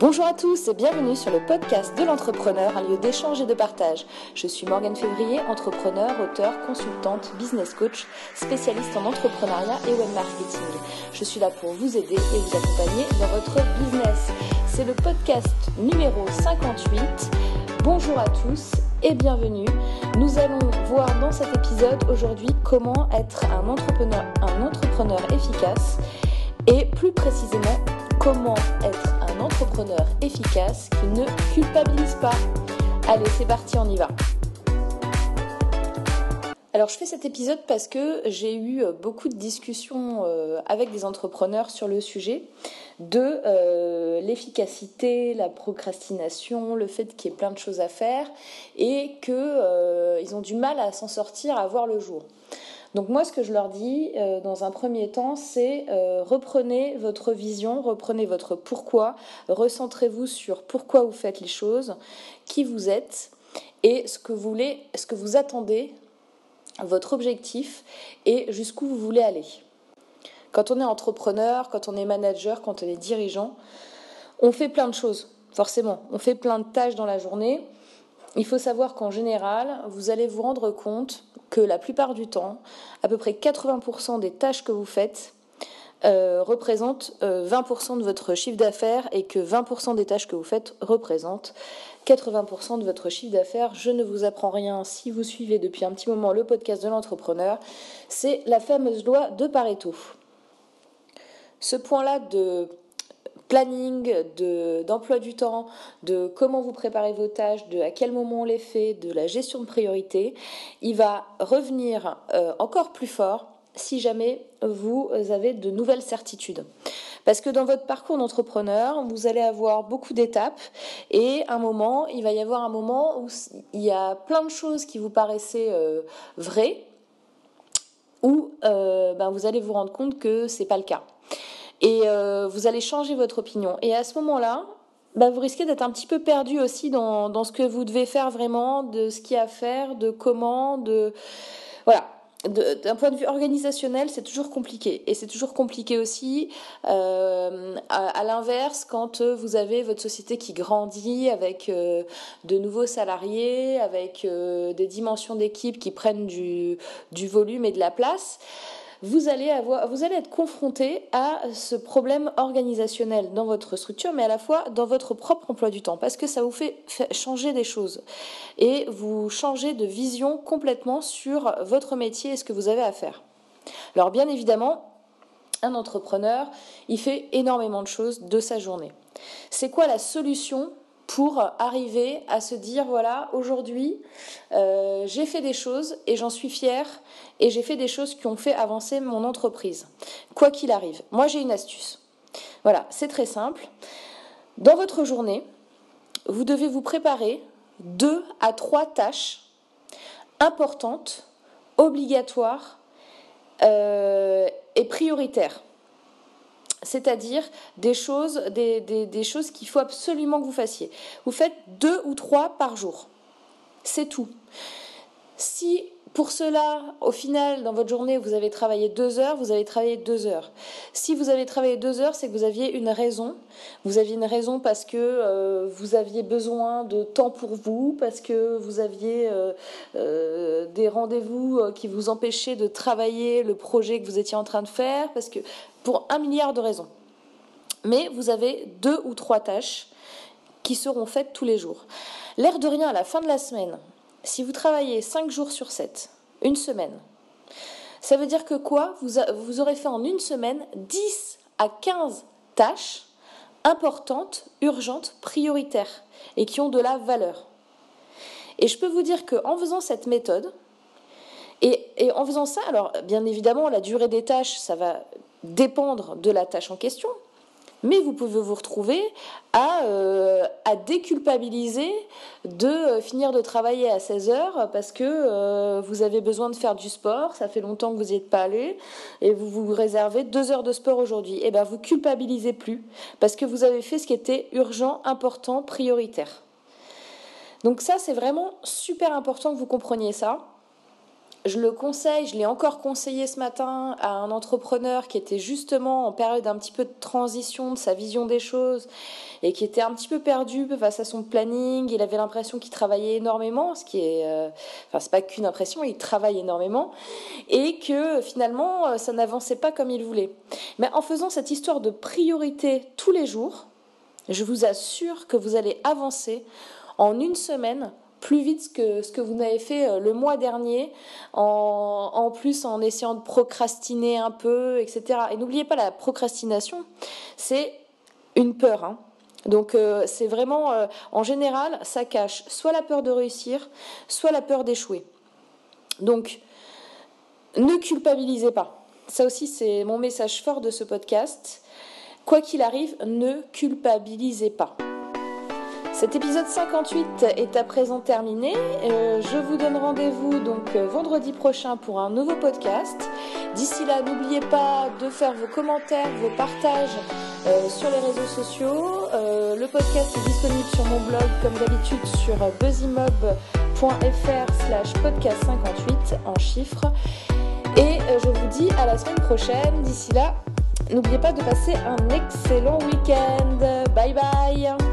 Bonjour à tous et bienvenue sur le podcast de l'entrepreneur, un lieu d'échange et de partage. Je suis Morgane Février, entrepreneur, auteur, consultante, business coach, spécialiste en entrepreneuriat et web marketing. Je suis là pour vous aider et vous accompagner dans votre business. C'est le podcast numéro 58. Bonjour à tous et bienvenue. Nous allons voir dans cet épisode aujourd'hui comment être un entrepreneur, un entrepreneur efficace et plus précisément comment être entrepreneur efficace qui ne culpabilise pas. Allez, c'est parti, on y va. Alors je fais cet épisode parce que j'ai eu beaucoup de discussions euh, avec des entrepreneurs sur le sujet de euh, l'efficacité, la procrastination, le fait qu'il y ait plein de choses à faire et qu'ils euh, ont du mal à s'en sortir, à voir le jour. Donc moi, ce que je leur dis euh, dans un premier temps, c'est euh, reprenez votre vision, reprenez votre pourquoi, recentrez-vous sur pourquoi vous faites les choses, qui vous êtes et ce que ce que vous attendez, votre objectif et jusqu'où vous voulez aller. Quand on est entrepreneur, quand on est manager, quand on est dirigeant, on fait plein de choses, forcément. On fait plein de tâches dans la journée. Il faut savoir qu'en général, vous allez vous rendre compte que la plupart du temps, à peu près 80% des tâches que vous faites euh, représentent 20% euh, de votre chiffre d'affaires et que 20% des tâches que vous faites représentent 80% de votre chiffre d'affaires. Je ne vous apprends rien si vous suivez depuis un petit moment le podcast de l'entrepreneur. C'est la fameuse loi de Pareto. Ce point-là de planning, d'emploi du temps, de comment vous préparez vos tâches, de à quel moment on les fait, de la gestion de priorité, il va revenir euh, encore plus fort si jamais vous avez de nouvelles certitudes. Parce que dans votre parcours d'entrepreneur, vous allez avoir beaucoup d'étapes et un moment, il va y avoir un moment où il y a plein de choses qui vous paraissaient euh, vraies, où euh, ben, vous allez vous rendre compte que c'est pas le cas et euh, vous allez changer votre opinion. Et à ce moment-là, bah, vous risquez d'être un petit peu perdu aussi dans, ce que vous devez faire vraiment, de ce qu'il y a à faire, de comment, de voilà. D'un point de vue organisationnel, c'est toujours compliqué. Et c'est toujours compliqué aussi, euh, à, l'inverse, quand vous avez votre société qui grandit avec euh, de nouveaux salariés, avec des dimensions d'équipe qui prennent du volume et de la place vous allez, être confronté à ce problème organisationnel dans votre structure, mais à la fois dans votre propre emploi du temps, parce que ça vous fait changer des choses. Et vous changez de vision complètement sur votre métier et ce que vous avez à faire. Alors bien évidemment, un entrepreneur, il fait énormément de choses de sa journée. C'est quoi la solution pour arriver à se dire voilà aujourd'hui euh, j'ai fait des choses et j'en suis fière et j'ai fait des choses qui ont fait avancer mon entreprise. Quoi qu'il arrive. Moi j'ai une astuce. Voilà c'est très simple. Dans votre journée vous devez vous préparer deux à trois tâches importantes obligatoires euh, et prioritaires c'est-à-dire des choses, des, choses qu'il faut absolument que vous fassiez. Vous faites deux ou trois par jour. C'est tout. Si pour cela, au final, dans votre journée, vous avez travaillé deux heures, vous avez travaillé deux heures. Si vous avez travaillé deux heures, c'est que vous aviez une raison. Vous aviez une raison parce que euh, vous aviez besoin de temps pour vous, parce que vous aviez euh, euh, des rendez-vous qui vous empêchaient de travailler le projet que vous étiez en train de faire, parce que pour un milliard de raisons. Mais vous avez deux ou trois tâches qui seront faites tous les jours. L'air de rien, à la fin de la semaine, si vous travaillez 5 jours sur 7, une semaine, ça veut dire que quoi? Vous, aurez fait en une semaine 10 à 15 tâches importantes, urgentes, prioritaires et qui ont de la valeur. Et je peux vous dire qu'en faisant cette méthode, et, en faisant ça, alors bien évidemment, la durée des tâches, ça va dépendre de la tâche en question, mais vous pouvez vous retrouver à, euh, à déculpabiliser de euh, finir de travailler à 16 heures parce que euh, vous avez besoin de faire du sport, ça fait longtemps que vous n'y êtes pas allé, et vous vous réservez deux heures de sport aujourd'hui. Et eh bien vous culpabilisez plus parce que vous avez fait ce qui était urgent, important, prioritaire. Donc ça, c'est vraiment super important que vous compreniez ça. Je le conseille, je l'ai encore conseillé ce matin à un entrepreneur qui était justement en période un petit peu de transition de sa vision des choses et qui était un petit peu perdu face à son planning. Il avait l'impression qu'il travaillait énormément, ce qui est, euh, enfin c'est pas qu'une impression, il travaille énormément et que finalement euh, ça n'avançait pas comme il voulait. Mais en faisant cette histoire de priorité tous les jours, je vous assure que vous allez avancer en une semaine plus vite que ce que vous n'avez fait euh, le mois dernier, en, plus en essayant de procrastiner un peu, etc. Et n'oubliez pas, la procrastination, c'est une peur. Hein. Donc euh, c'est vraiment, euh, en général, ça cache soit la peur de réussir, soit la peur d'échouer. Donc, ne culpabilisez pas. Ça aussi, c'est mon message fort de ce podcast. Quoi qu'il arrive, ne culpabilisez pas. Cet épisode 58 est à présent terminé. Euh, je vous donne rendez-vous donc euh, vendredi prochain pour un nouveau podcast. D'ici là, n'oubliez pas de faire vos commentaires, vos partages euh, sur les réseaux sociaux. le podcast est disponible sur mon blog comme d'habitude sur buzzymob.fr slash podcast 58 en chiffres. Et je vous dis à la semaine prochaine. D'ici là, n'oubliez pas de passer un excellent week-end. Bye bye